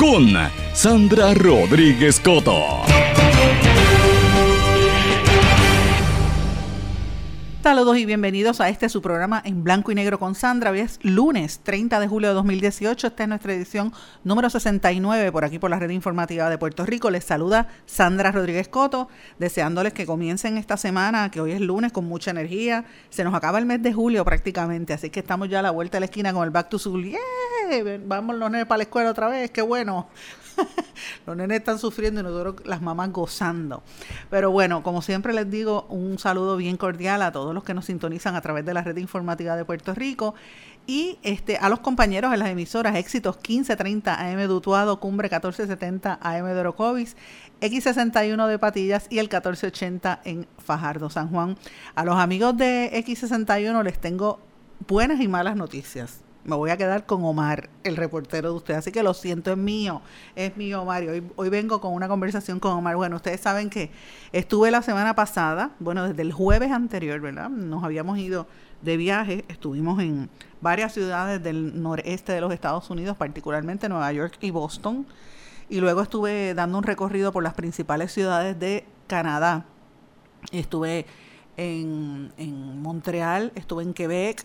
con Sandra Rodríguez Coto. Saludos y bienvenidos a este su programa en blanco y negro con Sandra. Hoy es lunes 30 de julio de 2018. Esta es nuestra edición número 69 por aquí por la red informativa de Puerto Rico. Les saluda Sandra Rodríguez Coto, deseándoles que comiencen esta semana, que hoy es lunes con mucha energía. Se nos acaba el mes de julio prácticamente, así que estamos ya a la vuelta de la esquina con el Back to School. ¡Yeah! Nenes para la escuela otra vez, qué bueno. Los nenes están sufriendo y nosotros las mamás gozando. Pero bueno, como siempre les digo, un saludo bien cordial a todos los que nos sintonizan a través de la red informativa de Puerto Rico y este, a los compañeros de las emisoras Éxitos 1530 AM Dutuado, Cumbre 1470 AM de Orocovis, X61 de Patillas y el 1480 en Fajardo, San Juan. A los amigos de X61 les tengo buenas y malas noticias me voy a quedar con Omar, el reportero de usted. Así que lo siento, es mío, es mío, Mario. Hoy, hoy vengo con una conversación con Omar. Bueno, ustedes saben que estuve la semana pasada, bueno, desde el jueves anterior, ¿verdad? Nos habíamos ido de viaje, estuvimos en varias ciudades del noreste de los Estados Unidos, particularmente Nueva York y Boston. Y luego estuve dando un recorrido por las principales ciudades de Canadá. Estuve en, en Montreal, estuve en Quebec,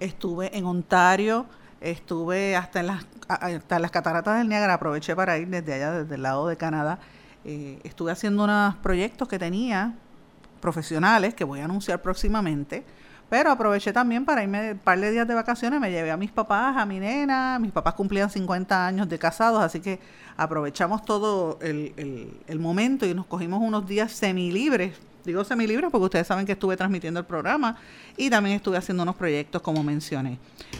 estuve en Ontario, estuve hasta en las, hasta las cataratas del Niágara, aproveché para ir desde allá, desde el lado de Canadá. Eh, estuve haciendo unos proyectos que tenía profesionales que voy a anunciar próximamente, pero aproveché también para irme un par de días de vacaciones, me llevé a mis papás, a mi nena, mis papás cumplían 50 años de casados, así que aprovechamos todo el, el, el momento y nos cogimos unos días semilibres Digo semilibres porque ustedes saben que estuve transmitiendo el programa y también estuve haciendo unos proyectos como mencioné.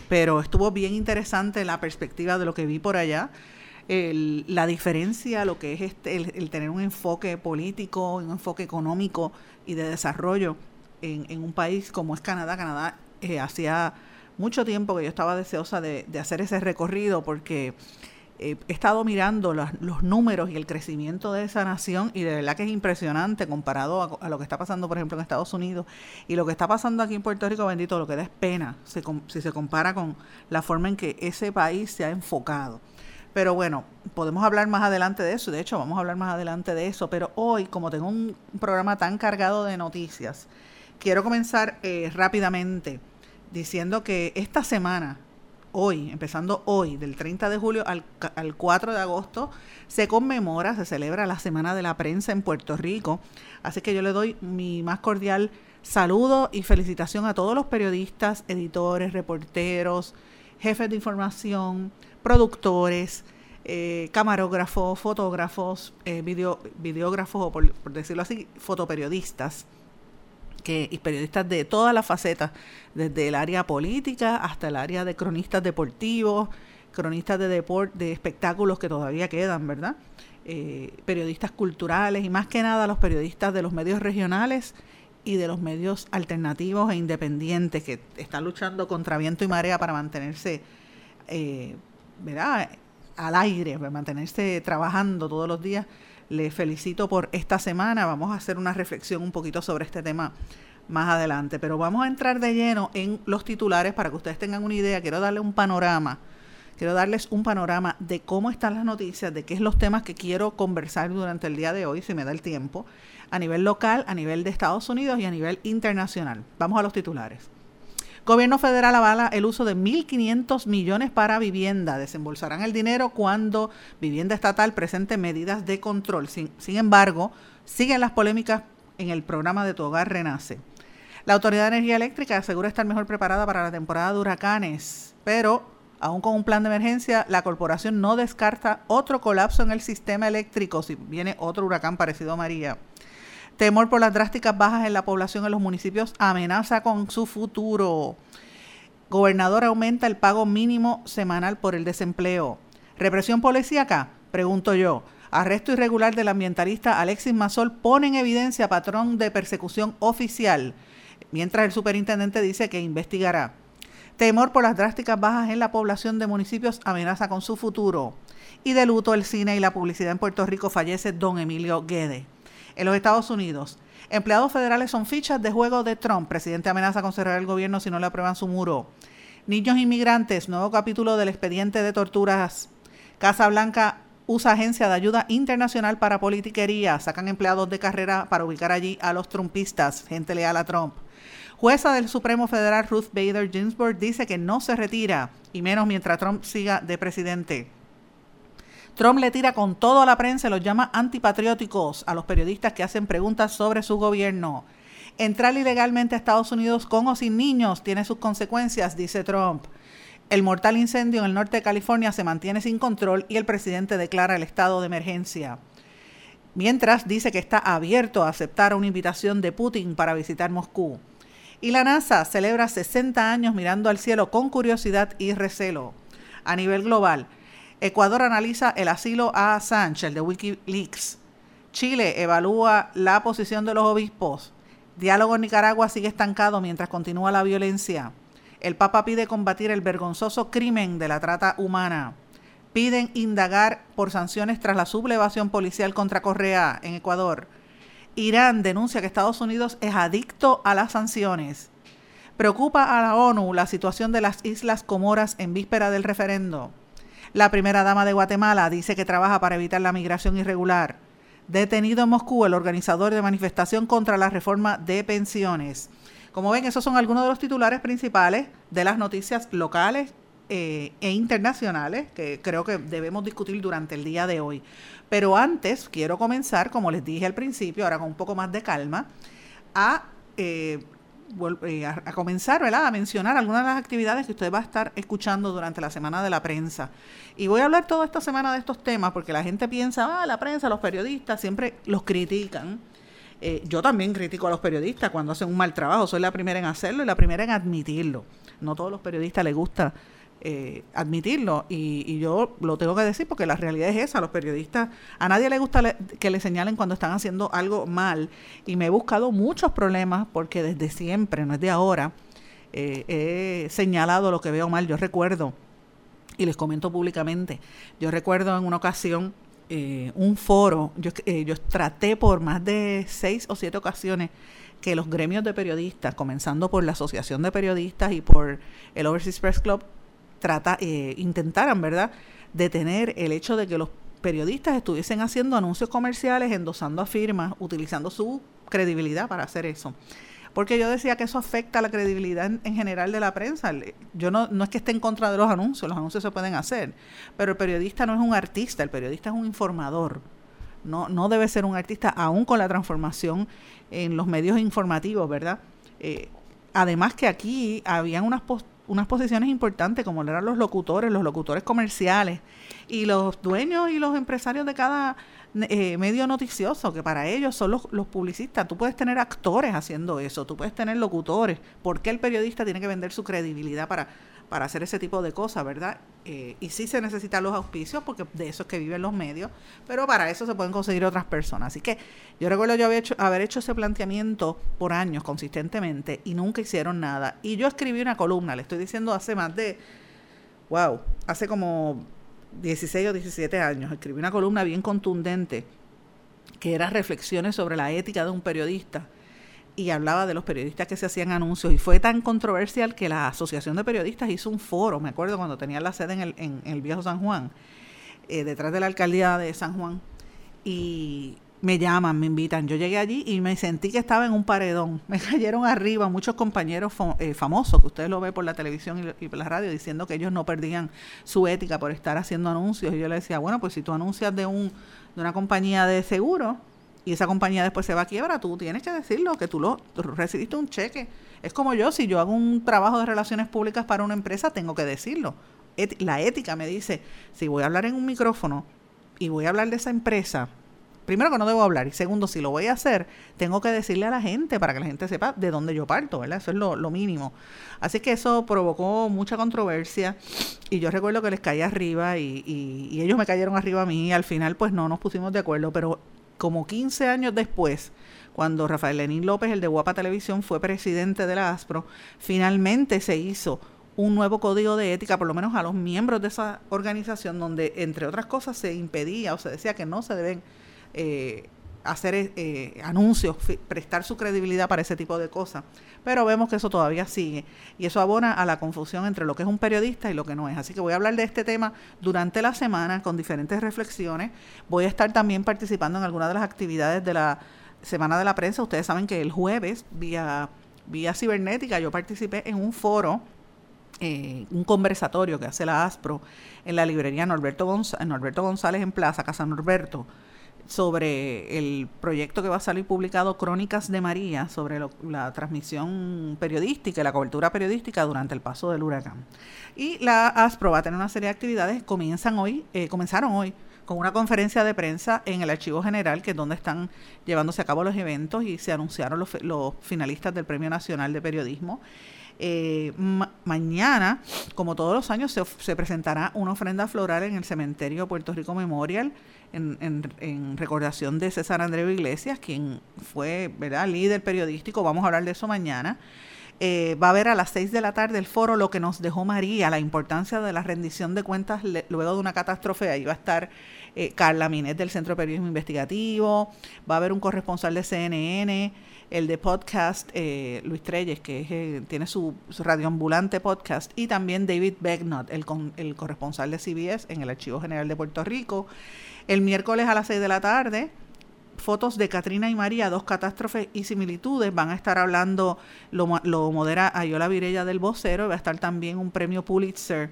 Pero estuvo bien interesante la perspectiva de lo que vi por allá. la diferencia, lo que es este, el, tener un enfoque político, un enfoque económico y de desarrollo en, un país como es Canadá. Canadá eh, hacía mucho tiempo que yo estaba deseosa de, de hacer ese recorrido porque he estado mirando los, números y el crecimiento de esa nación y de verdad que es impresionante comparado a, lo que está pasando, por ejemplo, en Estados Unidos y lo que está pasando aquí en Puerto Rico, bendito, lo que da es pena si se compara con la forma en que ese país se ha enfocado. Pero bueno, podemos hablar más adelante de eso, de hecho vamos a hablar más adelante de eso, pero hoy, como tengo un programa tan cargado de noticias, quiero comenzar eh, rápidamente diciendo que esta semana hoy, empezando hoy, del 30 de julio al, al 4 de agosto, se conmemora, se celebra la Semana de la Prensa en Puerto Rico. Así que yo le doy mi más cordial saludo y felicitación a todos los periodistas, editores, reporteros, jefes de información, productores, eh, camarógrafos, fotógrafos, eh, videógrafos o por decirlo así, fotoperiodistas que, y periodistas de todas las facetas, desde el área política hasta el área de cronistas deportivos, cronistas de deporte, de espectáculos que todavía quedan, ¿verdad? Eh, periodistas culturales y más que nada los periodistas de los medios regionales y de los medios alternativos e independientes que están luchando contra viento y marea para mantenerse, eh, ¿verdad? Al aire, para mantenerse trabajando todos los días les felicito por esta semana. Vamos a hacer una reflexión un poquito sobre este tema más adelante, pero vamos a entrar de lleno en los titulares para que ustedes tengan una idea. Quiero darle un panorama quiero darles un panorama de cómo están las noticias, de qué es los temas que quiero conversar durante el día de hoy, si me da el tiempo, a nivel local, a nivel de Estados Unidos y a nivel internacional. Vamos a los titulares. Gobierno federal avala el uso de 1.500 millones para vivienda. Desembolsarán el dinero cuando vivienda estatal presente medidas de control. Sin, embargo, siguen las polémicas en el programa de Tu Hogar Renace. La Autoridad de Energía Eléctrica asegura estar mejor preparada para la temporada de huracanes, pero aún con un plan de emergencia, la corporación no descarta otro colapso en el sistema eléctrico si viene otro huracán parecido a María. Temor por las drásticas bajas en la población en los municipios amenaza con su futuro. Gobernador aumenta el pago mínimo semanal por el desempleo. Represión policíaca, pregunto yo. Arresto irregular del ambientalista Alexis Mazol pone en evidencia patrón de persecución oficial, mientras el superintendente dice que investigará. Temor por las drásticas bajas en la población de municipios amenaza con su futuro. Y de luto el cine y la publicidad en Puerto Rico fallece don Emilio Guede en los Estados Unidos. Empleados federales son fichas de juego de Trump. Presidente amenaza con cerrar el gobierno si no le aprueban su muro. Niños inmigrantes, nuevo capítulo del expediente de torturas. Casa Blanca usa agencia de ayuda internacional para politiquería. Sacan empleados de carrera para ubicar allí a los trumpistas, gente leal a Trump. Jueza del Supremo Federal Ruth Bader Ginsburg dice que no se retira, y menos mientras Trump siga de presidente. Trump le tira con todo a la prensa y los llama antipatrióticos a los periodistas que hacen preguntas sobre su gobierno. Entrar ilegalmente a Estados Unidos con o sin niños tiene sus consecuencias, dice Trump. El mortal incendio en el norte de California se mantiene sin control y el presidente declara el estado de emergencia. Mientras dice que está abierto a aceptar una invitación de Putin para visitar Moscú. Y la NASA celebra 60 años mirando al cielo con curiosidad y recelo. A nivel global, Ecuador analiza el asilo a Assange, el de Wikileaks. Chile evalúa la posición de los obispos. Diálogo en Nicaragua sigue estancado mientras continúa la violencia. El Papa pide combatir el vergonzoso crimen de la trata humana. Piden indagar por sanciones tras la sublevación policial contra Correa en Ecuador. Irán denuncia que Estados Unidos es adicto a las sanciones. Preocupa a la ONU la situación de las Islas Comoras en víspera del referendo. La primera dama de Guatemala dice que trabaja para evitar la migración irregular. Detenido en Moscú el organizador de manifestación contra la reforma de pensiones. Como ven, esos son algunos de los titulares principales de las noticias locales eh, e internacionales que creo que debemos discutir durante el día de hoy. Pero antes quiero comenzar, como les dije al principio, ahora con un poco más de calma, a eh, eh, a, comenzar ¿verdad? a mencionar algunas de las actividades que usted va a estar escuchando durante la semana de la prensa. Y voy a hablar toda esta semana de estos temas porque la gente piensa, ah, la prensa, los periodistas siempre los critican. Eh, yo también critico a los periodistas cuando hacen un mal trabajo, soy la primera en hacerlo y la primera en admitirlo. No todos los periodistas les gusta eh, admitirlo. Y, yo lo tengo que decir porque la realidad es esa, los periodistas, a nadie le gusta que le señalen cuando están haciendo algo mal. Y me he buscado muchos problemas porque desde siempre, no es de ahora, eh, he señalado lo que veo mal, yo recuerdo y les comento públicamente, yo recuerdo en una ocasión eh, un foro, yo, yo traté por más de seis o siete ocasiones que los gremios de periodistas, comenzando por la Asociación de Periodistas y por el Overseas Press Club, trata, eh, intentaran, ¿verdad?, detener el hecho de que los periodistas estuviesen haciendo anuncios comerciales, endosando a firmas, utilizando su credibilidad para hacer eso. Porque yo decía que eso afecta a la credibilidad en, general de la prensa. Yo no, no es que esté en contra de los anuncios, los anuncios se pueden hacer, pero el periodista no es un artista, el periodista es un informador. No, no debe ser un artista, aún con la transformación en los medios informativos, ¿verdad? Eh, además que aquí habían unas posturas unas posiciones importantes como eran los locutores, los locutores comerciales y los dueños y los empresarios de cada eh, medio noticioso, que para ellos son los, los, publicistas. Tú puedes tener actores haciendo eso, tú puedes tener locutores. ¿Por qué el periodista tiene que vender su credibilidad para para hacer ese tipo de cosas, ¿verdad? Eh, y sí se necesitan los auspicios porque de eso es que viven los medios, pero para eso se pueden conseguir otras personas. Así que yo recuerdo yo hecho, haber hecho ese planteamiento por años consistentemente y nunca hicieron nada. Y yo escribí una columna, le estoy diciendo hace más de, wow, hace como 16 o 17 años, escribí una columna bien contundente que era reflexiones sobre la ética de un periodista y hablaba de los periodistas que se hacían anuncios y fue tan controversial que la Asociación de Periodistas hizo un foro, me acuerdo cuando tenía la sede en el, en, el viejo San Juan, eh, detrás de la alcaldía de San Juan, y me llaman, me invitan. Yo llegué allí y me sentí que estaba en un paredón. Me cayeron arriba muchos compañeros eh, famosos, que ustedes lo ven por la televisión y, por la radio, diciendo que ellos no perdían su ética por estar haciendo anuncios. Y yo le decía, bueno, pues si tú anuncias de, un, de una compañía de seguro y esa compañía después se va a quiebra, tú tienes que decirlo, que tú, lo, recibiste un cheque. Es como yo, si yo hago un trabajo de relaciones públicas para una empresa, tengo que decirlo. la ética me dice, si voy a hablar en un micrófono y voy a hablar de esa empresa, primero que no debo hablar y segundo, si lo voy a hacer, tengo que decirle a la gente para que la gente sepa de dónde yo parto, ¿verdad? Eso es lo, mínimo. Así que eso provocó mucha controversia y yo recuerdo que les caí arriba y, y, ellos me cayeron arriba a mí y al final pues no nos pusimos de acuerdo, pero como 15 años después, cuando Rafael Lenín López, el de Guapa Televisión, fue presidente de la ASPRO, finalmente se hizo un nuevo código de ética, por lo menos a los miembros de esa organización, donde, entre otras cosas, se impedía o se decía que no se deben eh, hacer eh, anuncios, prestar su credibilidad para ese tipo de cosas. Pero vemos que eso todavía sigue y eso abona a la confusión entre lo que es un periodista y lo que no es. Así que voy a hablar de este tema durante la semana con diferentes reflexiones. Voy a estar también participando en algunas de las actividades de la Semana de la Prensa. Ustedes saben que el jueves, vía, vía cibernética, yo participé en un foro eh, un conversatorio que hace la ASPRO en la librería Norberto, Norberto González en Plaza, Casa Norberto, sobre el proyecto que va a salir publicado Crónicas de María sobre la transmisión periodística y la cobertura periodística durante el paso del huracán. Y la ASPRO va a tener una serie de actividades, comienzan hoy, eh, comenzaron hoy con una conferencia de prensa en el Archivo General, que es donde están llevándose a cabo los eventos y se anunciaron los, los finalistas del Premio Nacional de Periodismo. Eh, mañana, como todos los años, se, se, presentará una ofrenda floral en el cementerio Puerto Rico Memorial en, recordación de César Andreu Iglesias, quien fue ¿verdad? líder periodístico. Vamos a hablar de eso mañana. Eh, va a haber a las seis de la tarde el foro Lo que nos dejó María, la importancia de la rendición de cuentas luego de una catástrofe. Ahí va a estar eh, Carla Minet del Centro de Periodismo Investigativo, va a haber un corresponsal de CNN el de podcast eh, Luis Treyes, que eh, tiene su, radioambulante podcast, y también David Begnot, el, el corresponsal de CBS en el Archivo General de Puerto Rico. El miércoles a las 6 de la tarde, fotos de Katrina y María, dos catástrofes y similitudes. Van a estar hablando, lo, lo modera Ayola Virella del Vocero, va a estar también un premio Pulitzer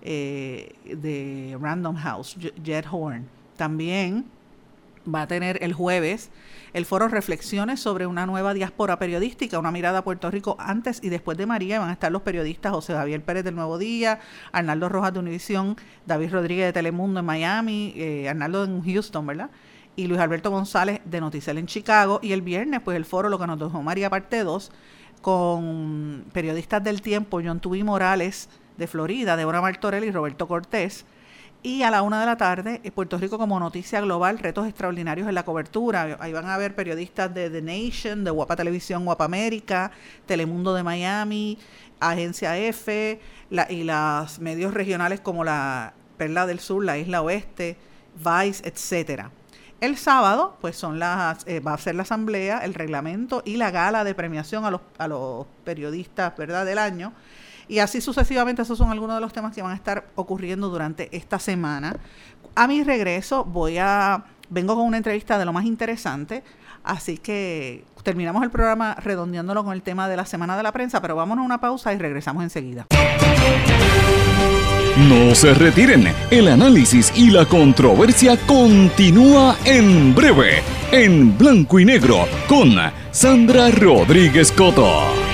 eh, de Random House, Jet Horn. También va a tener el jueves el foro Reflexiones sobre una nueva diáspora periodística, una mirada a Puerto Rico antes y después de María. Van a estar los periodistas José Javier Pérez del Nuevo Día, Arnaldo Rojas de Univisión, David Rodríguez de Telemundo en Miami, eh, Arnaldo en Houston, ¿verdad? Y Luis Alberto González de Noticel en Chicago. Y el viernes, pues el foro Lo que nos dejó María, parte 2, con periodistas del tiempo, John Tubi Morales de Florida, Deborah Martorell y Roberto Cortés y a la una de la tarde, eh, Puerto Rico como noticia global, retos extraordinarios en la cobertura. Ahí van a ver periodistas de The Nation, de Guapa Televisión, Guapa América, Telemundo de Miami, Agencia F y los medios regionales como la Perla del Sur, la Isla Oeste, Vice, etcétera. El sábado, pues son las, eh, va a ser la asamblea, el reglamento y la gala de premiación a los, a los periodistas, ¿verdad?, del año y así sucesivamente, esos son algunos de los temas que van a estar ocurriendo durante esta semana. A mi regreso voy a vengo con una entrevista de lo más interesante, así que terminamos el programa redondeándolo con el tema de la semana de la prensa, pero vámonos a una pausa y regresamos enseguida. No se retiren, el análisis y la controversia continúa en breve, en blanco y negro, con Sandra Rodríguez Coto.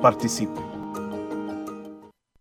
participe.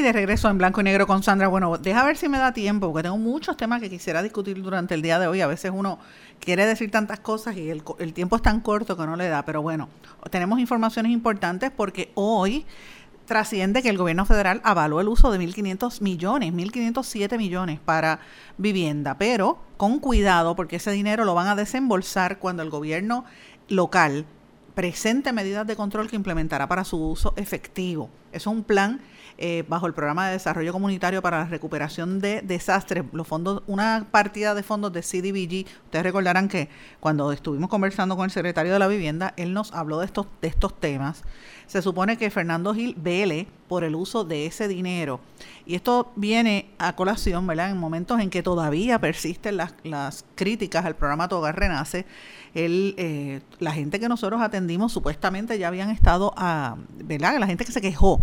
De regreso en blanco y negro con Sandra. Bueno, deja ver si me da tiempo, porque tengo muchos temas que quisiera discutir durante el día de hoy. A veces uno quiere decir tantas cosas y el, el tiempo es tan corto que no le da. Pero bueno, tenemos informaciones importantes porque hoy trasciende que el gobierno federal avaló el uso de 1.500 millones, 1.507 millones para vivienda, pero con cuidado porque ese dinero lo van a desembolsar cuando el gobierno local presente medidas de control que implementará para su uso efectivo. Es un plan eh, bajo el programa de desarrollo comunitario para la recuperación de desastres, los fondos, una partida de fondos de CDBG. Ustedes recordarán que cuando estuvimos conversando con el secretario de la vivienda, él nos habló de estos, de estos temas. Se supone que Fernando Gil vele por el uso de ese dinero. Y esto viene a colación, ¿verdad? En momentos en que todavía persisten las, las críticas al programa Togar Renace. El, eh, la gente que nosotros atendimos supuestamente ya habían estado a, ¿verdad? La gente que se quejó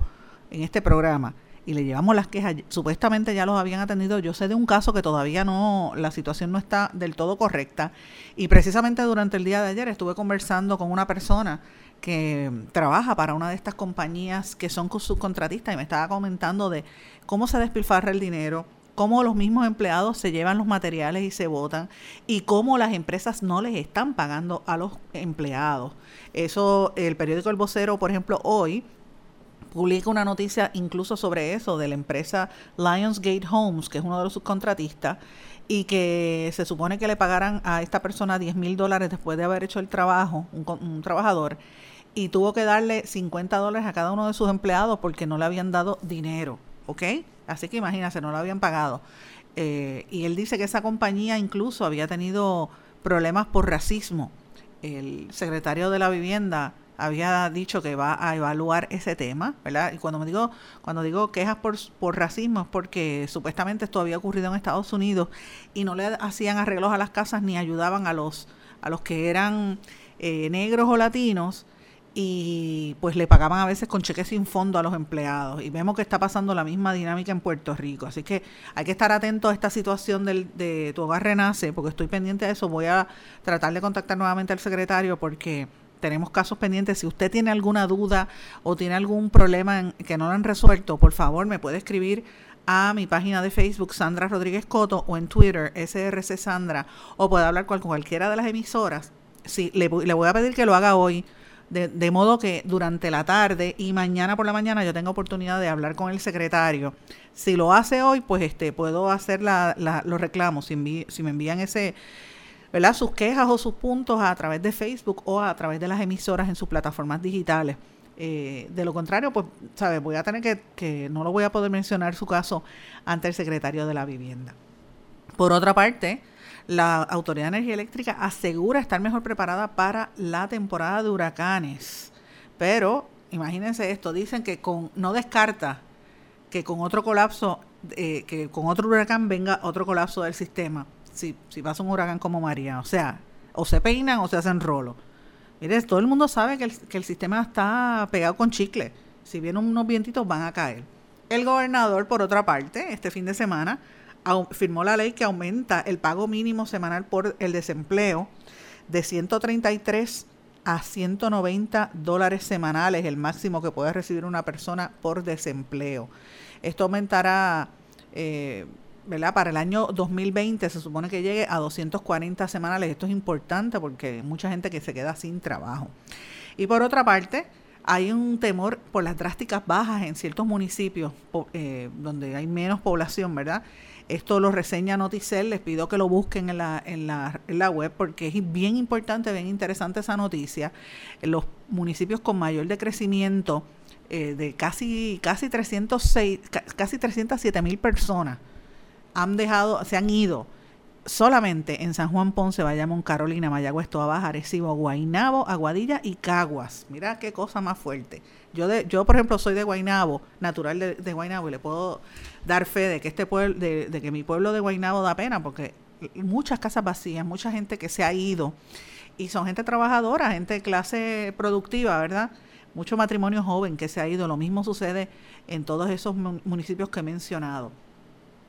en este programa y le llevamos las quejas, supuestamente ya los habían atendido. Yo sé de un caso que todavía no, la situación no está del todo correcta. Y precisamente durante el día de ayer estuve conversando con una persona que trabaja para una de estas compañías que son subcontratistas y me estaba comentando de cómo se despilfarra el dinero, cómo los mismos empleados se llevan los materiales y se votan y cómo las empresas no les están pagando a los empleados. Eso, el periódico El Vocero, por ejemplo, hoy publica una noticia incluso sobre eso de la empresa Lionsgate Homes, que es uno de los subcontratistas, y que se supone que le pagaran a esta persona 10 mil dólares después de haber hecho el trabajo, un, trabajador, y tuvo que darle 50 dólares a cada uno de sus empleados porque no le habían dado dinero, ¿ok? Así que imagínense, no lo habían pagado. Eh, y él dice que esa compañía incluso había tenido problemas por racismo. El secretario de la vivienda había dicho que va a evaluar ese tema, ¿verdad? Y cuando me digo, cuando digo quejas por, por racismo es porque supuestamente esto había ocurrido en Estados Unidos y no le hacían arreglos a las casas ni ayudaban a los, a los que eran eh, negros o latinos y pues le pagaban a veces con cheques sin fondo a los empleados y vemos que está pasando la misma dinámica en Puerto Rico. Así que hay que estar atento a esta situación del, de Tu Hogar Renace porque estoy pendiente de eso. Voy a tratar de contactar nuevamente al secretario porque tenemos casos pendientes. Si usted tiene alguna duda o tiene algún problema que no lo han resuelto, por favor me puede escribir a mi página de Facebook Sandra Rodríguez Coto o en Twitter SRC Sandra o puede hablar con cualquiera de las emisoras. Sí, le, le voy a pedir que lo haga hoy de, modo que durante la tarde y mañana por la mañana yo tengo oportunidad de hablar con el secretario. Si lo hace hoy, pues este puedo hacer la, los reclamos. Si, si me envían ese, ¿verdad? sus quejas o sus puntos a través de Facebook o a través de las emisoras en sus plataformas digitales. Eh, de lo contrario, pues, ¿sabes? Voy a tener que, que no lo voy a poder mencionar su caso ante el secretario de la vivienda. Por otra parte, la Autoridad de Energía Eléctrica asegura estar mejor preparada para la temporada de huracanes. Pero imagínense esto, dicen que con no descarta que con otro colapso, eh, que con otro huracán venga otro colapso del sistema. Si, pasa un huracán como María, o sea, o se peinan o se hacen rolo. Mire, todo el mundo sabe que el, que el sistema está pegado con chicle. Si vienen unos vientitos van a caer. El gobernador, por otra parte, este fin de semana firmó la ley que aumenta el pago mínimo semanal por el desempleo de 133 a 190 dólares semanales, el máximo que puede recibir una persona por desempleo. Esto aumentará, eh, ¿verdad? Para el año 2020 se supone que llegue a 240 semanales. Esto es importante porque hay mucha gente que se queda sin trabajo. Y por otra parte, hay un temor por las drásticas bajas en ciertos municipios eh, donde hay menos población, ¿verdad? Esto lo reseña Noticel, les pido que lo busquen en la, en la, en la web porque es bien importante, bien interesante esa noticia. Los municipios con mayor decrecimiento eh, de casi, casi, 306, casi 307 mil personas han dejado, se han ido solamente en San Juan Ponce, Bayamón, Carolina, Mayagüez, Toa Arecibo, Guainabo, Aguadilla y Caguas. Mira qué cosa más fuerte. Yo, de, yo por ejemplo, soy de Guainabo, natural de, de Guainabo, y le puedo dar fe de que este pueblo, de, que mi pueblo de Guainabo da pena, porque muchas casas vacías, mucha gente que se ha ido, y son gente trabajadora, gente de clase productiva, ¿verdad? Mucho matrimonio joven que se ha ido. Lo mismo sucede en todos esos municipios que he mencionado.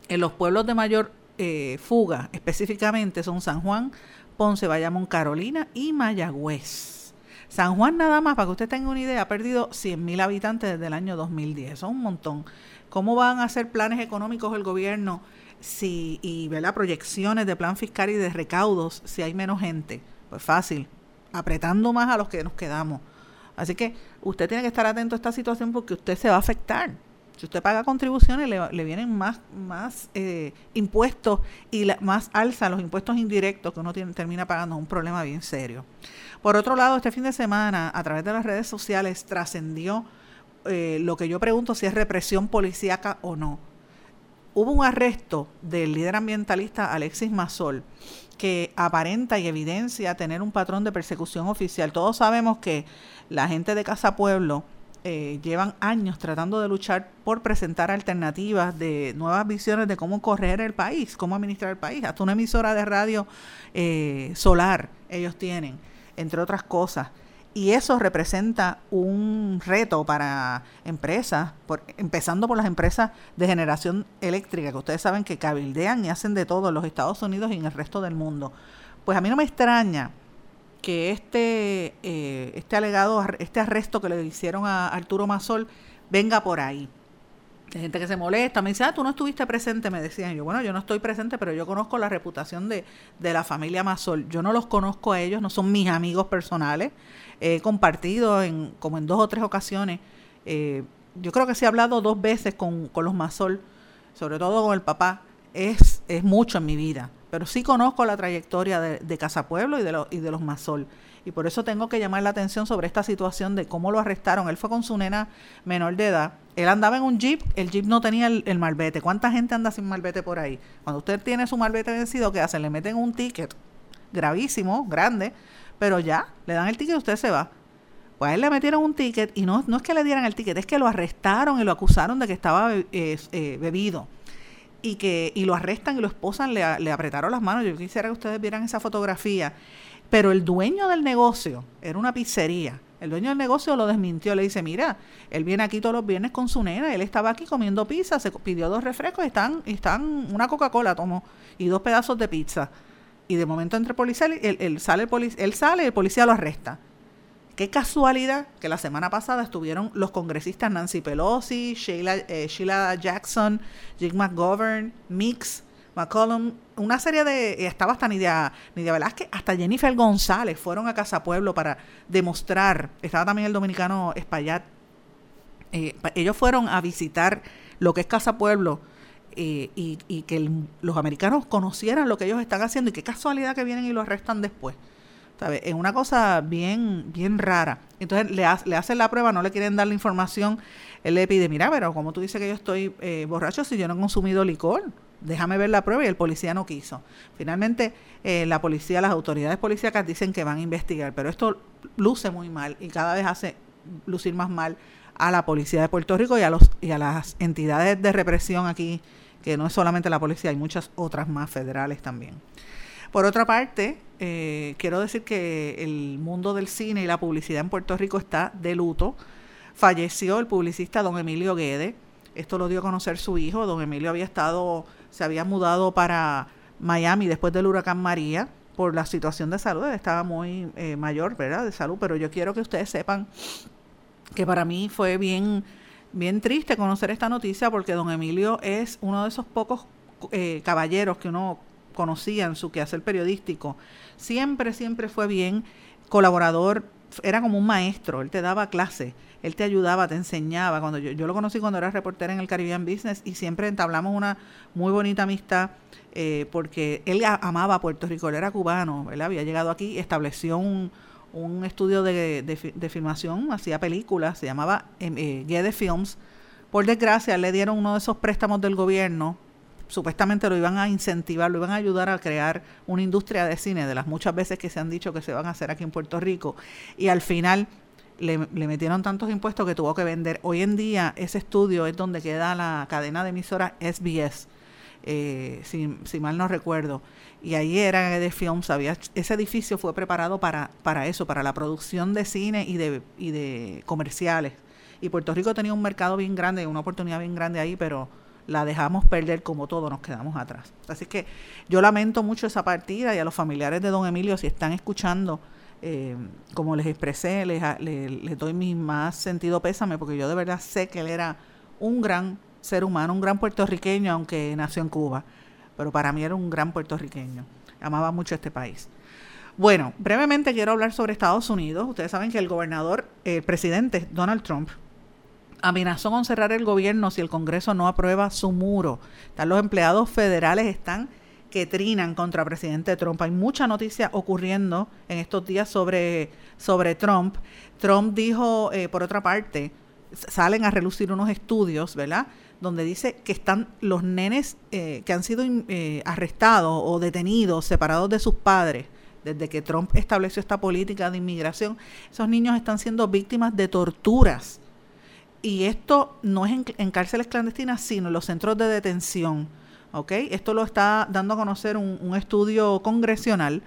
En los pueblos de mayor eh, fuga específicamente son San Juan, Ponce, Bayamón, Carolina y Mayagüez. San Juan nada más, para que usted tenga una idea, ha perdido 100.000 habitantes desde el año 2010. Son un montón. ¿Cómo van a hacer planes económicos el gobierno si, y las proyecciones de plan fiscal y de recaudos si hay menos gente? Pues fácil, apretando más a los que nos quedamos. Así que usted tiene que estar atento a esta situación porque usted se va a afectar. Si usted paga contribuciones, le, vienen más, más eh, impuestos y más alza los impuestos indirectos que uno termina pagando. Es un problema bien serio. Por otro lado, este fin de semana, a través de las redes sociales, trascendió eh, lo que yo pregunto si es represión policíaca o no. Hubo un arresto del líder ambientalista Alexis Mazol que aparenta y evidencia tener un patrón de persecución oficial. Todos sabemos que la gente de Casa Pueblo eh, llevan años tratando de luchar por presentar alternativas de nuevas visiones de cómo correr el país, cómo administrar el país. Hasta una emisora de radio eh, solar ellos tienen, entre otras cosas. Y eso representa un reto para empresas, por, empezando por las empresas de generación eléctrica, que ustedes saben que cabildean y hacen de todo en los Estados Unidos y en el resto del mundo. Pues a mí no me extraña que este, eh, este alegado, este arresto que le hicieron a Arturo Mazol venga por ahí. Hay gente que se molesta, me dice, ah, tú no estuviste presente, me decían. Yo, bueno, yo no estoy presente, pero yo conozco la reputación de, de la familia Mazol. Yo no los conozco a ellos, no son mis amigos personales. He compartido en, como en dos o tres ocasiones. Eh, yo creo que se ha hablado dos veces con, con los Mazol, sobre todo con el papá. Es, es mucho en mi vida pero sí conozco la trayectoria de, de Casa Pueblo y de, y de los Masol. Y por eso tengo que llamar la atención sobre esta situación de cómo lo arrestaron. Él fue con su nena menor de edad. Él andaba en un jeep, el jeep no tenía el, el malvete. ¿Cuánta gente anda sin malvete por ahí? Cuando usted tiene su malvete vencido, ¿qué hacen? Le meten un ticket gravísimo, grande, pero ya, le dan el ticket y usted se va. Pues a él le metieron un ticket y no, no es que le dieran el ticket, es que lo arrestaron y lo acusaron de que estaba eh, eh, bebido y que y lo arrestan y lo esposan, le, le apretaron las manos. Yo quisiera que ustedes vieran esa fotografía. Pero el dueño del negocio era una pizzería. El dueño del negocio lo desmintió, le dice, mira, él viene aquí todos los viernes con su nena, él estaba aquí comiendo pizza, se pidió dos refrescos, están, están una Coca-Cola tomó y dos pedazos de pizza. Y de momento entre policía, él, sale el él sale el policía lo arresta. Qué casualidad que la semana pasada estuvieron los congresistas Nancy Pelosi, Sheila, eh, Sheila Jackson, Jim McGovern, Mix, McCollum, una serie de, estaba hasta Nidia, Nidia Velázquez, hasta Jennifer González fueron a Casa Pueblo para demostrar, estaba también el dominicano Espaillat, eh, ellos fueron a visitar lo que es Casa Pueblo eh, y, y, que los americanos conocieran lo que ellos están haciendo y qué casualidad que vienen y lo arrestan después. Es una cosa bien, bien rara. Entonces le, le hacen la prueba, no le quieren dar la información. Él le pide, mira, pero como tú dices que yo estoy eh, borracho si yo no he consumido licor, déjame ver la prueba y el policía no quiso. Finalmente, eh, la policía, las autoridades policíacas dicen que van a investigar, pero esto luce muy mal y cada vez hace lucir más mal a la policía de Puerto Rico y a, los, y a las entidades de represión aquí, que no es solamente la policía, hay muchas otras más federales también. Por otra parte, eh, quiero decir que el mundo del cine y la publicidad en Puerto Rico está de luto. Falleció el publicista don Emilio Guede. Esto lo dio a conocer su hijo. Don Emilio había estado, se había mudado para Miami después del huracán María por la situación de salud. Estaba muy eh, mayor, ¿verdad? De salud. Pero yo quiero que ustedes sepan que para mí fue bien, bien triste conocer esta noticia porque don Emilio es uno de esos pocos eh, caballeros que uno conocía en su quehacer periodístico, siempre, siempre fue bien colaborador, era como un maestro, él te daba clase, él te ayudaba, te enseñaba. Cuando yo, yo lo conocí cuando era reportera en el Caribbean Business y siempre entablamos una muy bonita amistad eh, porque él amaba a Puerto Rico, él era cubano, él había llegado aquí, estableció un, un estudio de, de, filmación, hacía películas, se llamaba eh, Guede Films. Por desgracia, le dieron uno de esos préstamos del gobierno supuestamente lo iban a incentivar, lo iban a ayudar a crear una industria de cine, de las muchas veces que se han dicho que se van a hacer aquí en Puerto Rico, y al final le, metieron tantos impuestos que tuvo que vender. Hoy en día ese estudio es donde queda la cadena de emisoras SBS, eh, si, mal no recuerdo, y ahí era de Films, había, ese edificio fue preparado para, para eso, para la producción de cine y de, y de comerciales. Y Puerto Rico tenía un mercado bien grande, una oportunidad bien grande ahí, pero la dejamos perder como todo, nos quedamos atrás. Así que yo lamento mucho esa partida y a los familiares de don Emilio, si están escuchando, eh, como les expresé, les, les, doy mi más sentido pésame, porque yo de verdad sé que él era un gran ser humano, un gran puertorriqueño, aunque nació en Cuba, pero para mí era un gran puertorriqueño, amaba mucho este país. Bueno, brevemente quiero hablar sobre Estados Unidos. Ustedes saben que el gobernador, el presidente Donald Trump, amenazó con cerrar el gobierno si el Congreso no aprueba su muro. los empleados federales están que trinan contra el presidente Trump. Hay mucha noticia ocurriendo en estos días sobre, sobre Trump. Trump dijo, eh, por otra parte, salen a relucir unos estudios, ¿verdad? Donde dice que están los nenes eh, que han sido eh, arrestados o detenidos, separados de sus padres, desde que Trump estableció esta política de inmigración, esos niños están siendo víctimas de torturas y esto no es en, cárceles clandestinas, sino en los centros de detención. ¿ok? Esto lo está dando a conocer un, estudio congresional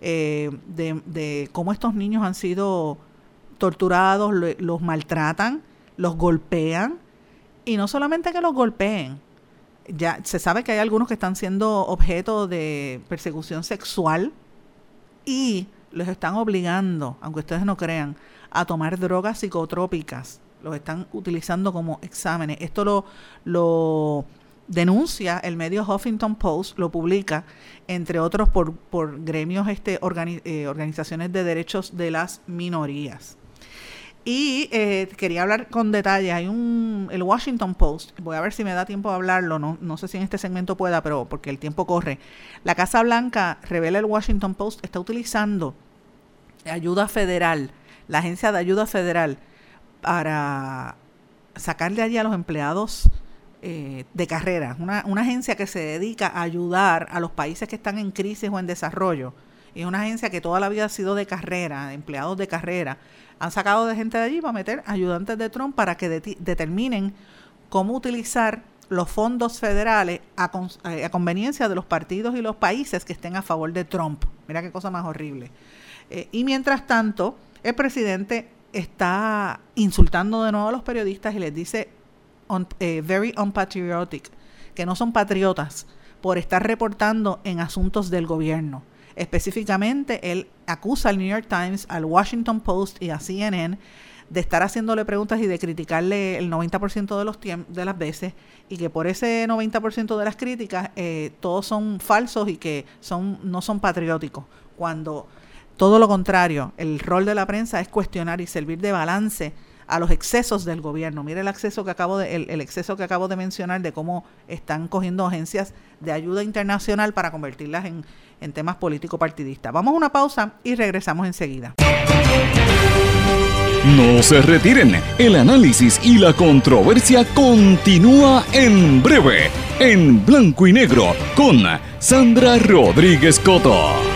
eh, de, cómo estos niños han sido torturados, los maltratan, los golpean, y no solamente que los golpeen, ya se sabe que hay algunos que están siendo objeto de persecución sexual y los están obligando, aunque ustedes no crean, a tomar drogas psicotrópicas los están utilizando como exámenes. Esto lo, lo denuncia el medio Huffington Post, lo publica, entre otros por, por gremios, este, eh, organizaciones de derechos de las minorías. Y eh, quería hablar con detalle. Hay un, el Washington Post, voy a ver si me da tiempo de hablarlo, no, no sé si en este segmento pueda, pero porque el tiempo corre. La Casa Blanca, revela el Washington Post, está utilizando ayuda federal, la Agencia de Ayuda Federal, para sacarle allí a los empleados eh, de carrera, una, agencia que se dedica a ayudar a los países que están en crisis o en desarrollo. Es una agencia que toda la vida ha sido de carrera, empleados de carrera. Han sacado de gente de allí para meter ayudantes de Trump para que determinen cómo utilizar los fondos federales a, eh, a, conveniencia de los partidos y los países que estén a favor de Trump. Mira qué cosa más horrible. Eh, y mientras tanto, el presidente está insultando de nuevo a los periodistas y les dice eh, very unpatriotic, que no son patriotas por estar reportando en asuntos del gobierno. Específicamente, él acusa al New York Times, al Washington Post y a CNN de estar haciéndole preguntas y de criticarle el 90% de, los de las veces y que por ese 90% de las críticas eh, todos son falsos y que son no son patrióticos. Cuando todo lo contrario, el rol de la prensa es cuestionar y servir de balance a los excesos del gobierno. Mire el que acabo de, el, exceso que acabo de mencionar de cómo están cogiendo agencias de ayuda internacional para convertirlas en, en temas político-partidistas. Vamos a una pausa y regresamos enseguida. No se retiren, el análisis y la controversia continúa en breve, en blanco y negro, con Sandra Rodríguez Coto.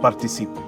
participe.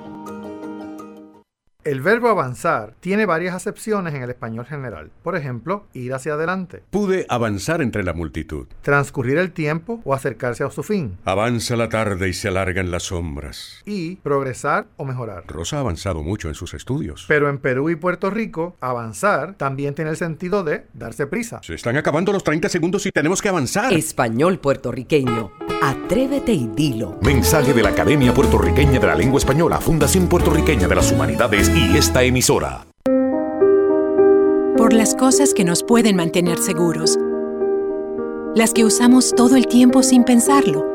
El verbo avanzar tiene varias acepciones en el español general. Por ejemplo, ir hacia adelante. Pude avanzar entre la multitud. Transcurrir el tiempo o acercarse a su fin. Avanza la tarde y se alargan las sombras. Y progresar o mejorar. Rosa ha avanzado mucho en sus estudios. Pero en Perú y Puerto Rico, avanzar también tiene el sentido de darse prisa. Se están acabando los 30 segundos y tenemos que avanzar. Español puertorriqueño. Atrévete y dilo. Mensaje de la Academia Puertorriqueña de la Lengua Española, Fundación Puertorriqueña de las Humanidades y esta emisora. Por las cosas que nos pueden mantener seguros. Las que usamos todo el tiempo sin pensarlo.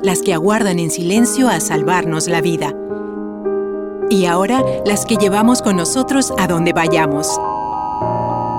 Las que aguardan en silencio a salvarnos la vida. Y ahora las que llevamos con nosotros a donde vayamos.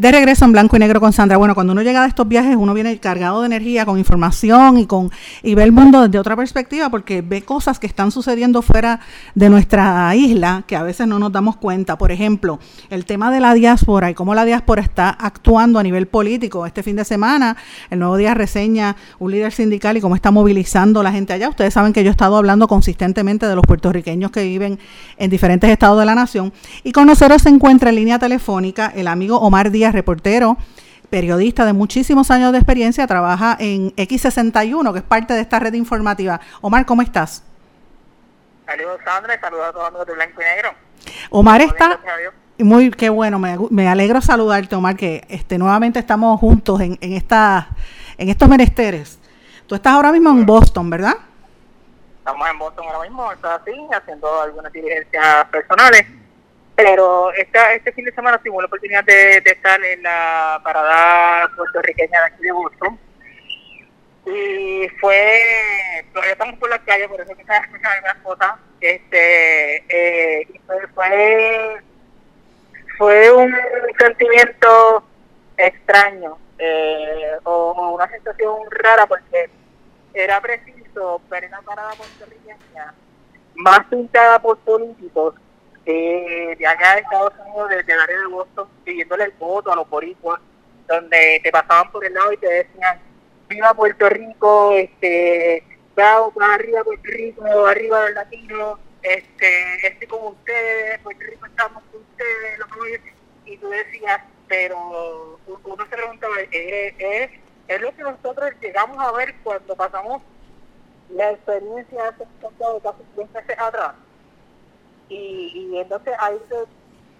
De regreso en blanco y negro con Sandra. Bueno, cuando uno llega de estos viajes, uno viene cargado de energía, con información y con y ve el mundo desde otra perspectiva, porque ve cosas que están sucediendo fuera de nuestra isla que a veces no nos damos cuenta. Por ejemplo, el tema de la diáspora y cómo la diáspora está actuando a nivel político. Este fin de semana, el Nuevo Día reseña un líder sindical y cómo está movilizando la gente allá. Ustedes saben que yo he estado hablando consistentemente de los puertorriqueños que viven en diferentes estados de la nación. Y con nosotros se encuentra en línea telefónica el amigo Omar Díaz reportero, periodista de muchísimos años de experiencia, trabaja en X61, que es parte de esta red informativa. Omar, ¿cómo estás? Saludos, Sandra, y saludos a todos los de Blanco y Negro. Omar está muy qué bueno, me, me, alegro saludarte, Omar, que este nuevamente estamos juntos en, en esta en estos menesteres. Tú estás ahora mismo en Boston, ¿verdad? Estamos en Boston ahora mismo, estás así, haciendo algunas diligencias personales. Pero esta, este fin de semana tuvimos la oportunidad de, estar en la parada puertorriqueña de aquí de Boston. Y fue, todavía estamos por la calle, por eso que estás escuchando algunas cosas. Este, eh, fue, fue un sentimiento extraño eh, o una sensación rara porque era preciso ver una parada puertorriqueña más pintada por políticos de, de acá de Estados Unidos, desde el área de Boston, pidiéndole el voto a los boricuas, donde te pasaban por el lado y te decían, viva Puerto Rico, este, bravo, arriba Puerto Rico, arriba del latino, este, este con ustedes, Puerto Rico estamos con ustedes, y tú decías, pero uno se preguntaba, ¿es, es lo que nosotros llegamos a ver cuando pasamos la experiencia hace casi 10 meses atrás? Y, y entonces ahí,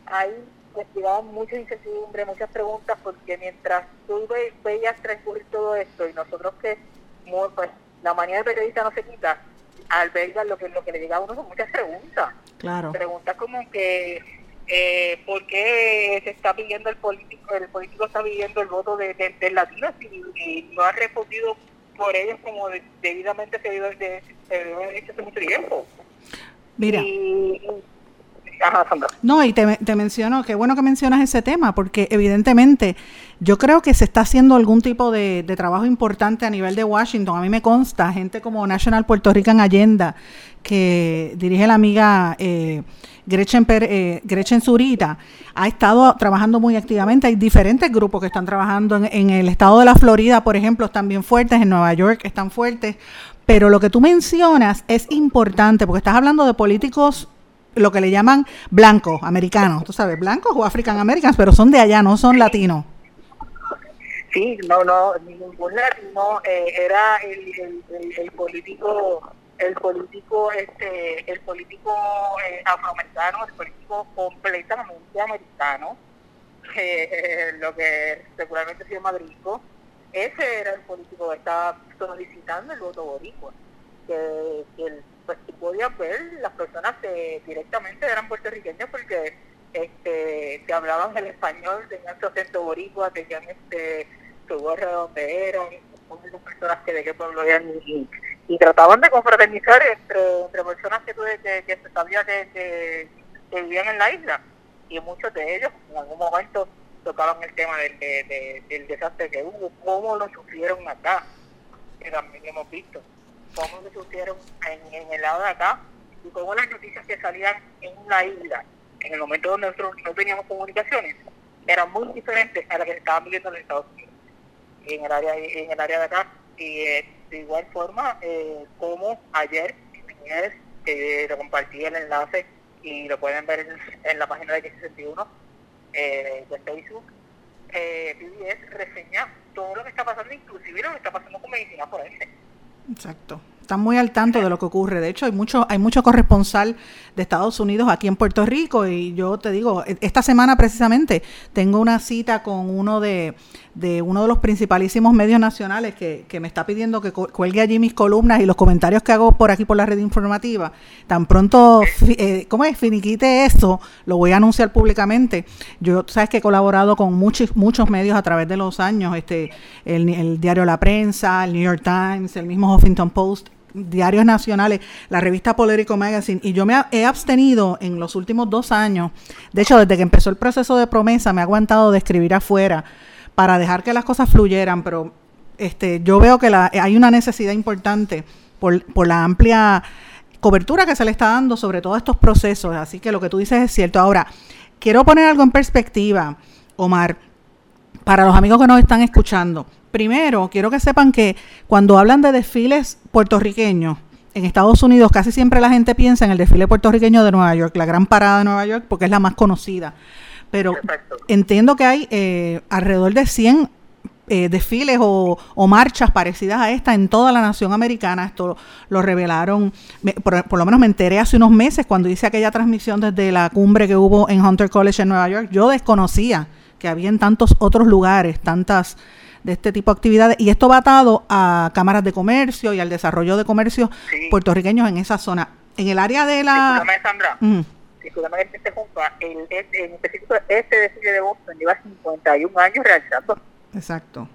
ahí mucha mucha incertidumbre, muchas preguntas, porque mientras tú veías transcurrir todo esto y nosotros que, pues, la manía de periodista no se quita, al ver lo que, lo que le llega a uno son muchas preguntas. Claro. Preguntas como que eh, por qué se está pidiendo el político, el político está pidiendo el voto de, de, latinos y, no ha respondido por ellos como debidamente se debe de, hace mucho tiempo. Mira. No, y te, te menciono, qué bueno que mencionas ese tema, porque evidentemente yo creo que se está haciendo algún tipo de, de, trabajo importante a nivel de Washington. A mí me consta, gente como National Puerto Rican Agenda, que dirige la amiga eh, Gretchen, eh, Gretchen Zurita, ha estado trabajando muy activamente. Hay diferentes grupos que están trabajando en, en el estado de la Florida, por ejemplo, están bien fuertes, en Nueva York están fuertes. Pero lo que tú mencionas es importante, porque estás hablando de políticos lo que le llaman blancos, americanos, tú sabes, blancos o African Americans, pero son de allá, no son latinos. Sí, no, no, ningún latino eh, era el, el, político, el político, este, el político eh, afroamericano, el político completamente americano, eh, lo que regularmente se llama gringo, ese era el político que estaba solicitando el voto boricua, que, que el pues tú podías ver, las personas que directamente eran puertorriqueños porque este te hablaban el español, tenían su acento boricua, tenían este su gorra de donde eran, muchas personas que de qué pueblo eran y, trataban de confraternizar entre, entre personas que, tú, que, que se sabía que, vivían en la isla y muchos de ellos en algún momento tocaban el tema del, del desastre que hubo, cómo lo sufrieron acá, que también hemos visto. Cómo se surgieron en, el lado de acá y cómo las noticias que salían en una isla, en el momento donde nosotros no teníamos comunicaciones, eran muy diferentes a las que estaban viviendo en Estados Unidos en el área, en el área de acá. Y eh, de igual forma, eh, como ayer, que lo compartí el enlace y lo pueden ver en, la página de X61 eh, de Facebook, eh, PBS reseña todo lo que está pasando, inclusive lo que está pasando con medicina forense. Exacto están muy al tanto de lo que ocurre. De hecho, hay mucho, hay mucho corresponsal de Estados Unidos aquí en Puerto Rico y yo te digo, e, esta semana precisamente tengo una cita con uno de, de uno de los principalísimos medios nacionales que, que me está pidiendo que cuelgue allí mis columnas y los comentarios que hago por aquí por la red informativa. Tan pronto, eh, ¿cómo es? Finiquite eso, lo voy a anunciar públicamente. Yo, sabes que he colaborado con muchos, muchos medios a través de los años, este, el, el diario La Prensa, el New York Times, el mismo Huffington Post, diarios nacionales, la revista Político Magazine, y yo me he abstenido en los últimos dos años, de hecho desde que empezó el proceso de promesa me he aguantado de escribir afuera para dejar que las cosas fluyeran, pero este, yo veo que hay una necesidad importante por, por la amplia cobertura que se le está dando sobre todos estos procesos, así que lo que tú dices es cierto. Ahora, quiero poner algo en perspectiva, Omar, para los amigos que nos están escuchando. Primero, quiero que sepan que cuando hablan de desfiles puertorriqueños, en Estados Unidos casi siempre la gente piensa en el desfile puertorriqueño de Nueva York, la gran parada de Nueva York, porque es la más conocida. Pero entiendo que hay eh, alrededor de 100 eh, desfiles o, o, marchas parecidas a esta en toda la nación americana. Esto lo revelaron, por, por, lo menos me enteré hace unos meses cuando hice aquella transmisión desde la cumbre que hubo en Hunter College en Nueva York. Yo desconocía que había en tantos otros lugares, tantas de este tipo de actividades, y esto va atado a cámaras de comercio y al desarrollo de comercios sí. puertorriqueños en esa zona. En el área de la... Sandra. Mm. Disculpame que te junto. El, en específico, este desfile de Boston lleva 51 años realizando. Exacto.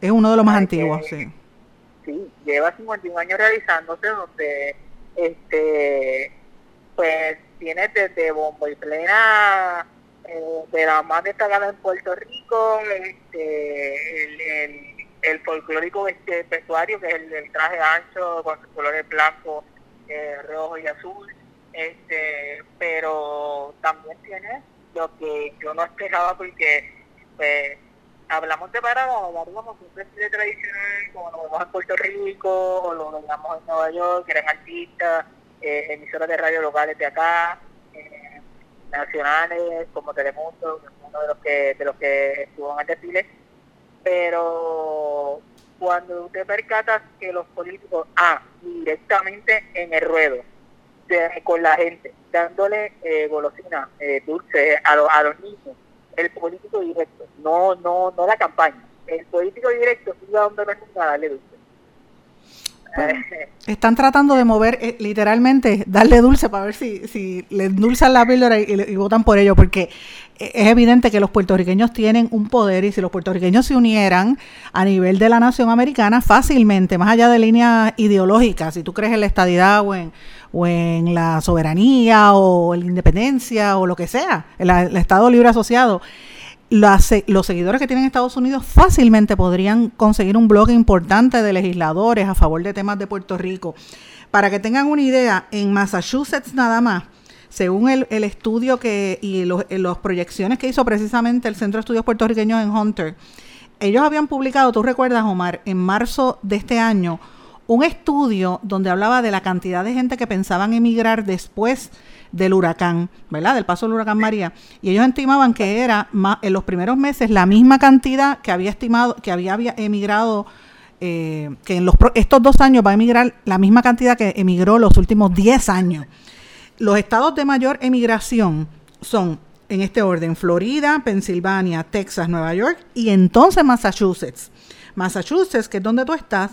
Es uno de los más Ay, antiguos, sí. Sí, lleva 51 años realizándose, donde este pues tiene desde bombo y plena eh, de la más destacada en Puerto Rico, este, el, folclórico este, vestuario, que es el, traje ancho con sus colores blanco, eh, rojo y azul, este, pero también tiene lo que yo no esperaba porque pues, hablamos de Paraguay, hablamos de un desfile tradicional como lo vemos en Puerto Rico o lo veíamos en Nueva York, que eran artistas, eh, emisoras de radio locales de acá, eh, nacionales como Telemundo, uno de los que de los que estuvo en el desfile, pero cuando usted percata que los políticos, ah, directamente en el ruedo, con la gente, dándole eh, golosina, eh, dulce a, lo, a los niños, el político directo, no no no la campaña, el político directo iba donde niños a darle dulce. Bueno, están tratando de mover eh, literalmente, darle dulce para ver si, si le endulzan la píldora y, y, y, votan por ello, porque es evidente que los puertorriqueños tienen un poder y si los puertorriqueños se unieran a nivel de la nación americana fácilmente, más allá de líneas ideológicas, si tú crees en la estadidad o en, o en la soberanía o en la independencia o lo que sea, el, el Estado Libre Asociado, los seguidores que tienen Estados Unidos fácilmente podrían conseguir un bloque importante de legisladores a favor de temas de Puerto Rico. Para que tengan una idea, en Massachusetts nada más, según el, el estudio que y los, las proyecciones que hizo precisamente el Centro de Estudios Puertorriqueños en Hunter, ellos habían publicado, tú recuerdas, Omar, en marzo de este año, un estudio donde hablaba de la cantidad de gente que pensaban emigrar después del huracán, ¿verdad? Del paso del huracán María. Y ellos estimaban que era más, en los primeros meses la misma cantidad que había estimado, que había, emigrado, eh, que en los estos dos años va a emigrar la misma cantidad que emigró los últimos 10 años. Los estados de mayor emigración son, en este orden, Florida, Pensilvania, Texas, Nueva York y entonces Massachusetts. Massachusetts, que es donde tú estás,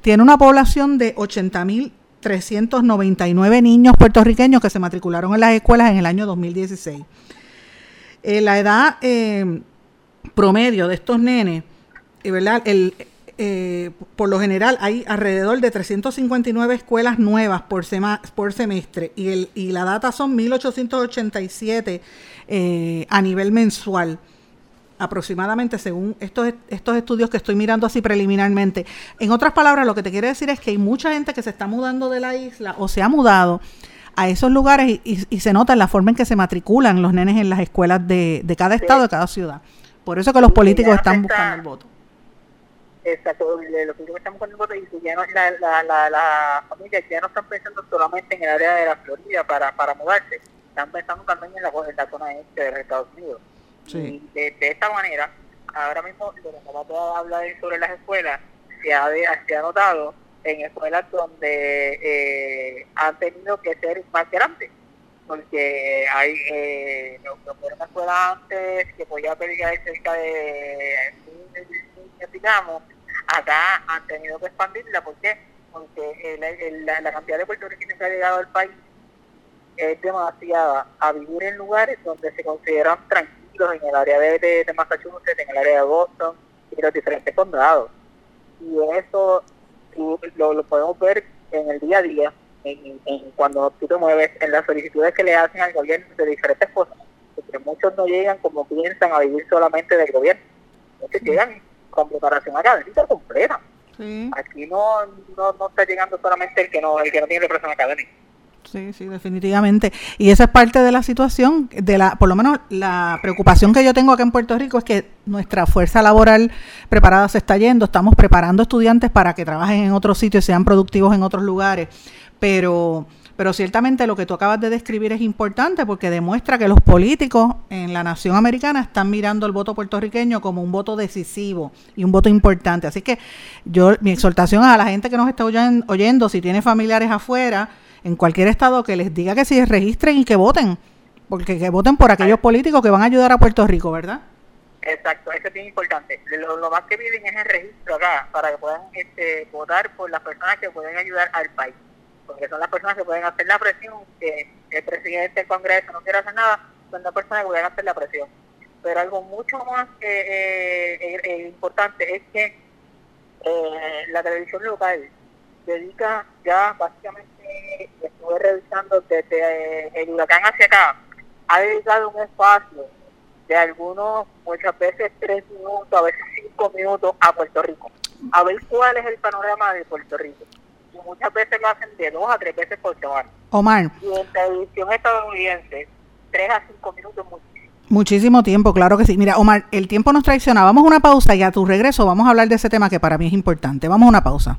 tiene una población de 80 mil 399 niños puertorriqueños que se matricularon en las escuelas en el año 2016. Eh, la edad eh, promedio de estos nenes, eh, ¿verdad? El, eh, por lo general hay alrededor de 359 escuelas nuevas por, sema, por semestre y, el, y la data son 1887 a nivel mensual aproximadamente según estos, estos estudios que estoy mirando así preliminarmente. En otras palabras, lo que te quiero decir es que hay mucha gente que se está mudando de la isla o se ha mudado a esos lugares y, y, y se nota en la forma en que se matriculan los nenes en las escuelas de, de cada estado, de cada ciudad. Por eso que los políticos están buscando el voto. Exacto, los políticos están buscando el voto y ya no, la, la, la, la familia ya no están pensando solamente en el área de la Florida para, para mudarse, están pensando también en la, en la zona este de Estados Unidos. Y de, esta manera, ahora mismo, lo que acabo de hablar sobre las escuelas, se ha, se ha notado en escuelas donde eh, han tenido que ser más grandes, porque hay, eh, lo, que era una escuela antes que podía pedir cerca de digamos, acá han tenido que expandirla, ¿por qué? Porque la cantidad de puertorriqueños que ha llegado al país es demasiada a vivir en lugares donde se consideran tranquilos en el área de, de, de, Massachusetts, en el área de Boston y los diferentes condados. Y eso lo, lo podemos ver en el día a día, en, en, cuando tú te mueves, en las solicitudes que le hacen al gobierno de diferentes cosas, porque muchos no llegan como piensan a vivir solamente del gobierno, muchos sí. llegan con preparación académica completa. Sí. Aquí no, no, no está llegando solamente el que no, el que no tiene preparación académica. Sí, sí, definitivamente. Y esa es parte de la situación, de la, por lo menos la preocupación que yo tengo acá en Puerto Rico es que nuestra fuerza laboral preparada se está yendo. Estamos preparando estudiantes para que trabajen en otros sitios y sean productivos en otros lugares, pero pero ciertamente lo que tú acabas de describir es importante porque demuestra que los políticos en la nación americana están mirando el voto puertorriqueño como un voto decisivo y un voto importante. Así que yo, mi exhortación a la gente que nos está oyendo, si tiene familiares afuera, en cualquier estado, que les diga que se registren y que voten, porque que voten por aquellos políticos que van a ayudar a Puerto Rico, ¿verdad? Exacto, eso es importante. Lo, más que piden es el registro acá para que puedan este, votar por las personas que pueden ayudar al país porque son las personas que pueden hacer la presión, que el presidente del Congreso no quiere hacer nada, son las personas que pueden hacer la presión. Pero algo mucho más eh, eh, eh, importante es que la televisión local dedica ya básicamente, estuve revisando desde el huracán hacia acá, ha dedicado un espacio de algunos, muchas veces tres minutos, a veces cinco minutos a Puerto Rico, a ver cuál es el panorama de Puerto Rico muchas veces lo hacen de dos a tres veces por semana. Omar. Y en televisión estadounidense, tres a cinco minutos muchísimo. Muchísimo tiempo, claro que sí. Mira, Omar, el tiempo nos traiciona. Vamos a una pausa y a tu regreso vamos a hablar de ese tema que para mí es importante. Vamos a una pausa.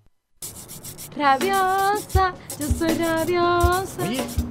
Rabiosa, yo soy rabiosa.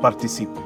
participe.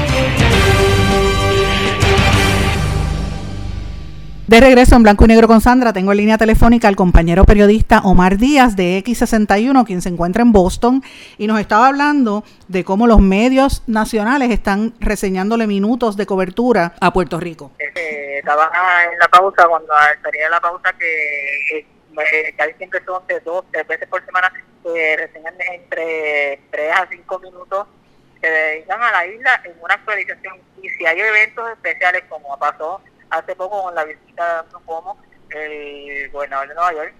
De regreso en blanco y negro con Sandra, tengo en línea telefónica al compañero periodista Omar Díaz de X61, quien se encuentra en Boston y nos estaba hablando de cómo los medios nacionales están reseñándole minutos de cobertura a Puerto Rico. Eh, estaba en la pausa, cuando estaría la pausa que eh, siempre son de dos, tres veces por semana, que reseñan entre tres a cinco minutos se dedican a la isla en una actualización y si hay eventos especiales como pasó hace poco con la visita de como el gobernador de Nueva York,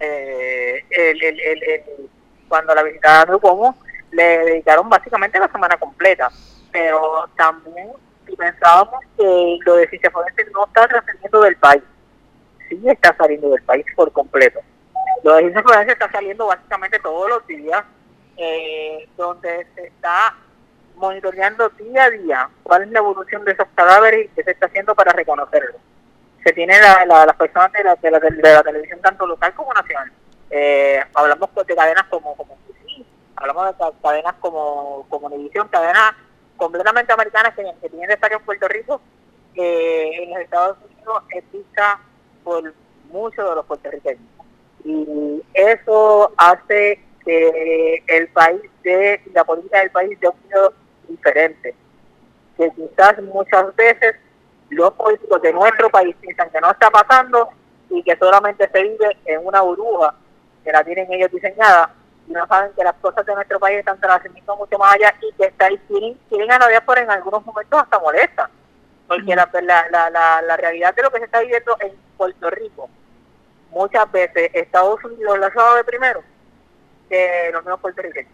eh, el, el, el, cuando la visita de como le dedicaron básicamente la semana completa, pero también pensábamos que lo de Forense no está trascendiendo del país, sí está saliendo del país por completo. Lo de Forense está saliendo básicamente todos los días, eh, donde se está monitoreando día a día cuál es la evolución de esos cadáveres y qué se está haciendo para reconocerlos. Se tiene la, las personas de la, de, la, de la, televisión tanto local como nacional. Eh, hablamos de cadenas como, como hablamos de cadenas como, como cadenas completamente americanas que, que tienen destaque en Puerto Rico, que en los Estados Unidos es vista por muchos de los puertorriqueños. Y eso hace que el país de la política del país de un diferente. Que quizás muchas veces los políticos de nuestro país piensan que no está pasando y que solamente se vive en una burbuja que la tienen ellos diseñada y no saben que las cosas de nuestro país están trascendiendo mucho más allá y que está ahí, quieren, quieren a la por en algunos momentos hasta molesta. Porque la, la, la, la, realidad de lo que se está viviendo en Puerto Rico, muchas veces Estados Unidos la sabe primero que los mismos puertorriqueños.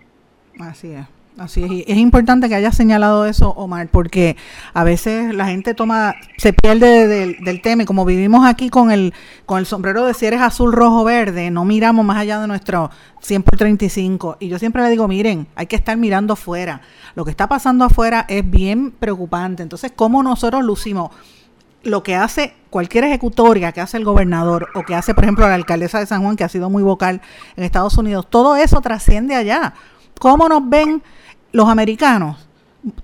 Así es. Así es, es importante que haya señalado eso, Omar, porque a veces la gente toma, se pierde del, tema y como vivimos aquí con el, con el sombrero de si eres azul, rojo, verde, no miramos más allá de nuestro 100 por 35. Y yo siempre le digo, miren, hay que estar mirando afuera. Lo que está pasando afuera es bien preocupante. Entonces, ¿cómo nosotros lucimos? Lo que hace cualquier ejecutoria que hace el gobernador o que hace, por ejemplo, la alcaldesa de San Juan, que ha sido muy vocal en Estados Unidos, todo eso trasciende allá. ¿Cómo nos ven los americanos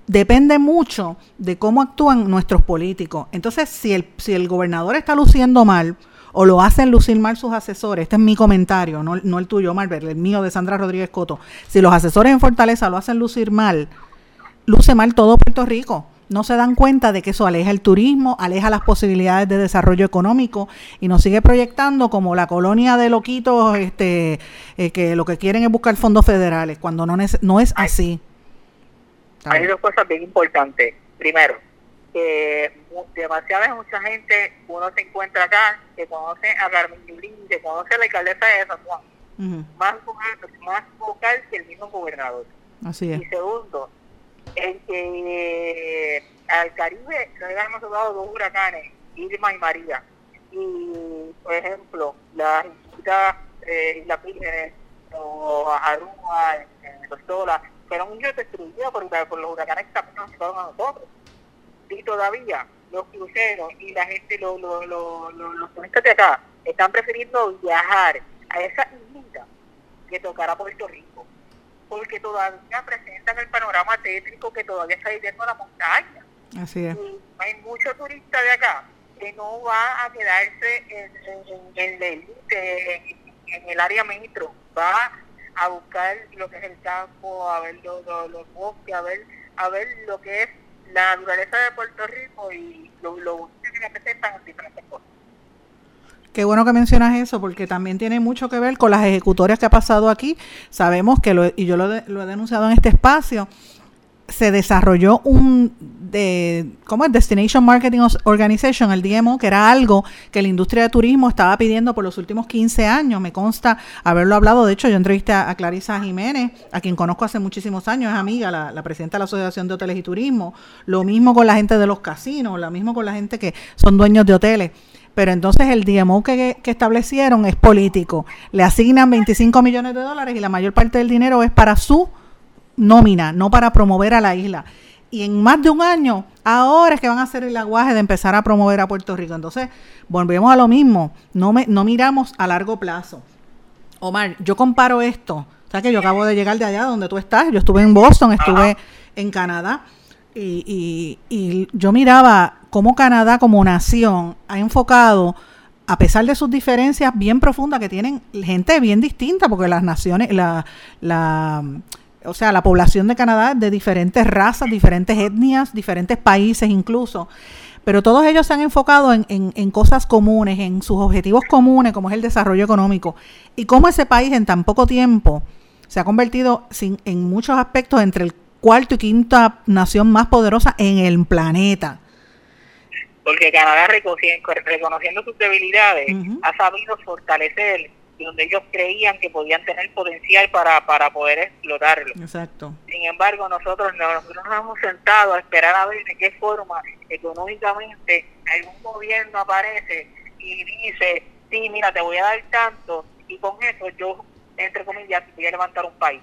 depende mucho de cómo actúan nuestros políticos. Entonces, si el, si el gobernador está luciendo mal o lo hacen lucir mal sus asesores, este es mi comentario, no, no el tuyo, Marvel, el mío de Sandra Rodríguez Coto, si los asesores en Fortaleza lo hacen lucir mal, luce mal todo Puerto Rico. No se dan cuenta de que eso aleja el turismo, aleja las posibilidades de desarrollo económico y nos sigue proyectando como la colonia de loquitos este, eh, que lo que quieren es buscar fondos federales, cuando no, no es así. Hay dos cosas bien importantes. Primero, que demasiada mucha gente, uno se encuentra acá, que conoce a Carmen Yulín, que conoce a la alcaldesa de San Juan, más, más vocal que el mismo gobernador. Así es. Y segundo, que al Caribe le hemos dado dos huracanes, Irma y María. Y, por ejemplo, las islas eh, Isla Pírgenes o Aruba, en, en fueron ellos destruidos por, por los huracanes que también nos a nosotros. Y todavía los cruceros y la gente, los, los, los, los turistas de acá, están prefiriendo viajar a esa islita que tocar a Puerto Rico. Porque todavía presentan el panorama tétrico que todavía está viviendo la montaña. Así es. Y hay muchos turistas de acá que no va a quedarse en, en, en en, en, el área metro, va a buscar lo que es el campo, a ver los, los, bosques, a ver, a ver lo que es la naturaleza de Puerto Rico y lo, lo que representan diferentes cosas. Qué bueno que mencionas eso, porque también tiene mucho que ver con las ejecutorias que ha pasado aquí. Sabemos que, lo, y yo lo, he denunciado en este espacio, se desarrolló un de, ¿cómo es? Destination Marketing Organization, el DMO, que era algo que la industria de turismo estaba pidiendo por los últimos 15 años. Me consta haberlo hablado. De hecho, yo entrevisté a, Clarisa Jiménez, a quien conozco hace muchísimos años, es amiga, la, presidenta de la Asociación de Hoteles y Turismo. Lo mismo con la gente de los casinos, lo mismo con la gente que son dueños de hoteles. Pero entonces el DMO que, que, establecieron es político. Le asignan 25 millones de dólares y la mayor parte del dinero es para su nómina, no para promover a la isla. Y en más de un año, ahora es que van a hacer el aguaje de empezar a promover a Puerto Rico. Entonces, volvemos a lo mismo, no, me, no miramos a largo plazo. Omar, yo comparo esto, o sea que yo acabo de llegar de allá donde tú estás, yo estuve en Boston, estuve en Canadá, y, y, y, yo miraba cómo Canadá como nación ha enfocado a pesar de sus diferencias bien profundas que tienen gente bien distinta, porque las naciones, la, la, o sea, la población de Canadá es de diferentes razas, diferentes etnias, diferentes países incluso, pero todos ellos se han enfocado en, en, cosas comunes, en sus objetivos comunes, como es el desarrollo económico, y cómo ese país en tan poco tiempo se ha convertido sin, en muchos aspectos entre el cuarto y quinta nación más poderosa en el planeta porque Canadá reconociendo sus debilidades ha sabido fortalecer donde ellos creían que podían tener potencial para, para poder explotarlo. Exacto. Sin embargo, nosotros, nosotros nos hemos sentado a esperar a ver de qué forma económicamente algún gobierno aparece y dice, sí, mira, te voy a dar tanto y con eso yo, entre comillas, voy a levantar un país.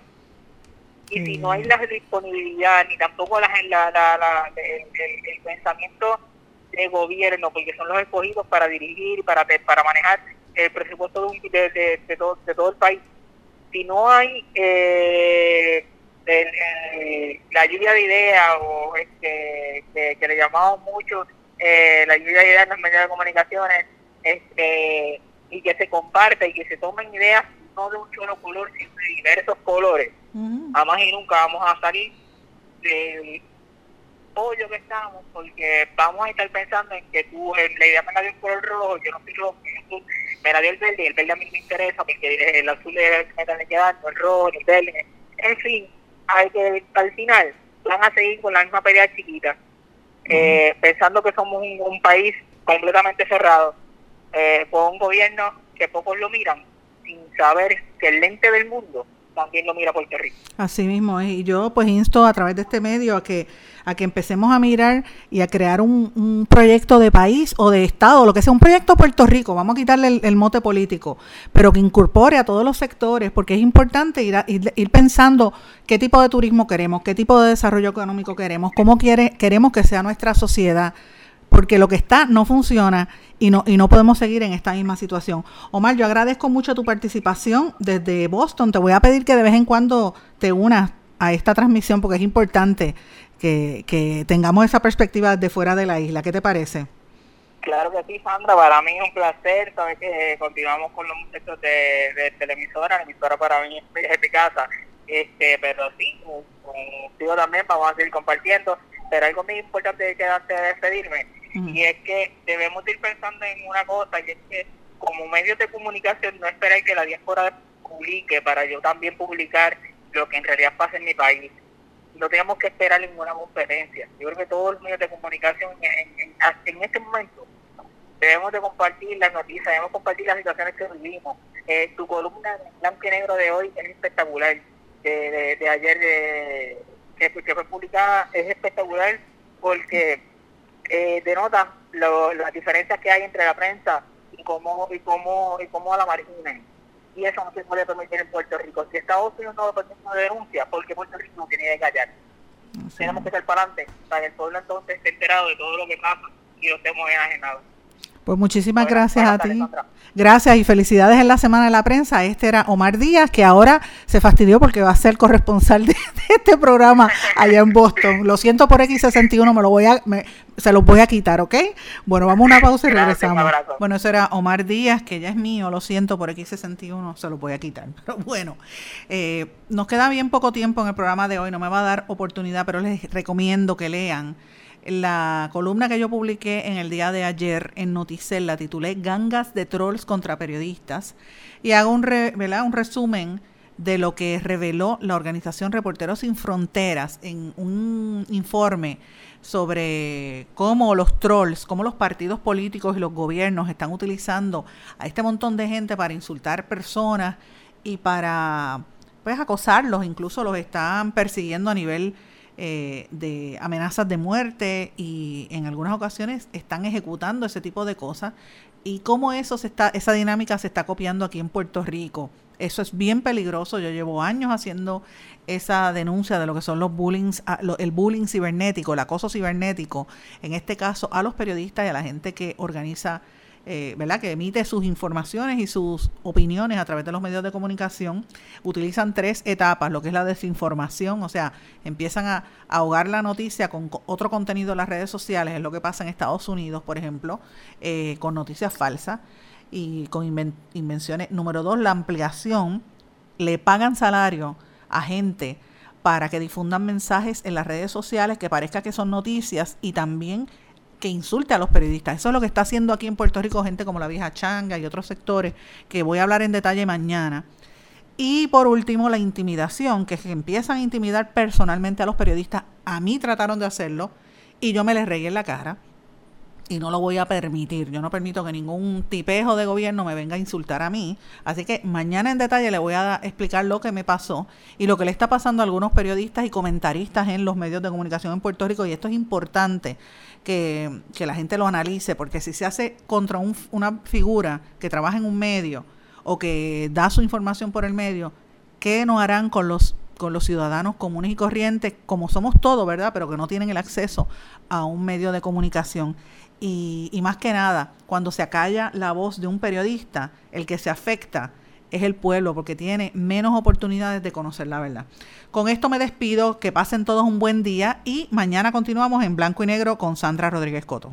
Y si no hay la disponibilidad ni tampoco la, la, la, el pensamiento de gobierno, porque son los escogidos para dirigir, para, para manejar el presupuesto de, de, todo, de todo el país. Si no hay eh, la lluvia de ideas o este, que, le llamamos mucho eh, la lluvia de ideas en los medios de comunicaciones este, y que se comparta y que se tomen ideas no de un solo color, sino de diversos colores. Jamás y nunca vamos a salir de, pollo que estamos, porque vamos a estar pensando en que tú, la idea me la dio el color rojo, yo no soy rojo, me la dio el verde, y el verde a mí me interesa, porque el azul es el que me está quedando, el rojo, el verde, en fin, hay que, al final van a seguir con la misma pelea chiquita, eh, pensando que somos un, país completamente cerrado, eh, con un gobierno que pocos lo miran, sin saber que el lente del mundo también lo mira Puerto Rico. Así mismo y yo pues insto a través de este medio a que a que empecemos a mirar y a crear un, proyecto de país o de Estado, lo que sea, un proyecto Puerto Rico, vamos a quitarle el, mote político, pero que incorpore a todos los sectores, porque es importante ir, ir, pensando qué tipo de turismo queremos, qué tipo de desarrollo económico queremos, cómo quiere, queremos que sea nuestra sociedad porque lo que está no funciona y no, y no podemos seguir en esta misma situación. Omar, yo agradezco mucho tu participación desde Boston. Te voy a pedir que de vez en cuando te unas a esta transmisión porque es importante que, que tengamos esa perspectiva de fuera de la isla. ¿Qué te parece? Claro que sí, Sandra. Para mí es un placer. Sabes que continuamos con los muchachos de, de televisora. La emisora para mí es mi casa. Este, pero sí, contigo también vamos a seguir compartiendo. Pero algo muy importante que antes de despedirme, y es que debemos ir pensando en una cosa, y es que como medios de comunicación no esperar que la diáspora publique para yo también publicar lo que en realidad pasa en mi país no tenemos que esperar ninguna conferencia. Yo creo que todos los medios de comunicación en, en, este momento debemos de compartir las noticias, debemos compartir las situaciones que vivimos. Eh, tu columna en blanco y negro de hoy es espectacular. De, de, ayer de, que, fue publicada es espectacular porque eh, denota las diferencias que hay entre la prensa y cómo y cómo y cómo la marginan y eso no se puede permitir en Puerto Rico. Si Estados Unidos no lo permite una denuncia, porque Puerto Rico no tiene que callar. Tenemos que ser para adelante, para que el pueblo entonces esté enterado de todo lo que pasa y lo estemos enajenados. Pues muchísimas gracias a ti. Gracias y felicidades en la Semana de la Prensa. Este era Omar Díaz, que ahora se fastidió porque va a ser corresponsal de, este programa allá en Boston. Lo siento por X61, me lo voy a, se los voy a quitar, ¿ok? Bueno, vamos a una pausa y regresamos. bueno, eso era Omar Díaz, que ya es mío, lo siento por X61, se los voy a quitar. Pero bueno, eh, nos queda bien poco tiempo en el programa de hoy, no me va a dar oportunidad, pero les recomiendo que lean la columna que yo publiqué en el día de ayer en Noticel, la titulé Gangas de Trolls contra Periodistas, y hago un, un resumen de lo que reveló la organización Reporteros Sin Fronteras en un informe sobre cómo los trolls, cómo los partidos políticos y los gobiernos están utilizando a este montón de gente para insultar personas y para pues acosarlos, incluso los están persiguiendo a nivel eh, de amenazas de muerte y en algunas ocasiones están ejecutando ese tipo de cosas y cómo eso se está, esa dinámica se está copiando aquí en Puerto Rico. Eso es bien peligroso. Yo llevo años haciendo esa denuncia de lo que son los bullying, ah, el bullying cibernético, el acoso cibernético, en este caso a los periodistas y a la gente que organiza eh, ¿verdad? Que emite sus informaciones y sus opiniones a través de los medios de comunicación, utilizan tres etapas, lo que es la desinformación, o sea, empiezan a, ahogar la noticia con otro contenido en las redes sociales, es lo que pasa en Estados Unidos, por ejemplo, eh, con noticias falsas y con invenciones. Número dos, la ampliación, le pagan salario a gente para que difundan mensajes en las redes sociales que parezca que son noticias y también que insulte a los periodistas. Eso es lo que está haciendo aquí en Puerto Rico gente como la vieja Changa y otros sectores que voy a hablar en detalle mañana. Y por último, la intimidación, que empiezan a intimidar personalmente a los periodistas. A mí trataron de hacerlo y yo me les regué en la cara y no lo voy a permitir. Yo no permito que ningún tipejo de gobierno me venga a insultar a mí. Así que mañana en detalle le voy a explicar lo que me pasó y lo que le está pasando a algunos periodistas y comentaristas en los medios de comunicación en Puerto Rico. Y esto es importante que, la gente lo analice, porque si se hace contra una figura que trabaja en un medio o que da su información por el medio, ¿qué no harán con los con los ciudadanos comunes y corrientes, como somos todos, ¿verdad? Pero que no tienen el acceso a un medio de comunicación. Y, y, más que nada, cuando se acalla la voz de un periodista, el que se afecta es el pueblo, porque tiene menos oportunidades de conocer la verdad. Con esto me despido, que pasen todos un buen día y mañana continuamos en blanco y negro con Sandra Rodríguez Coto.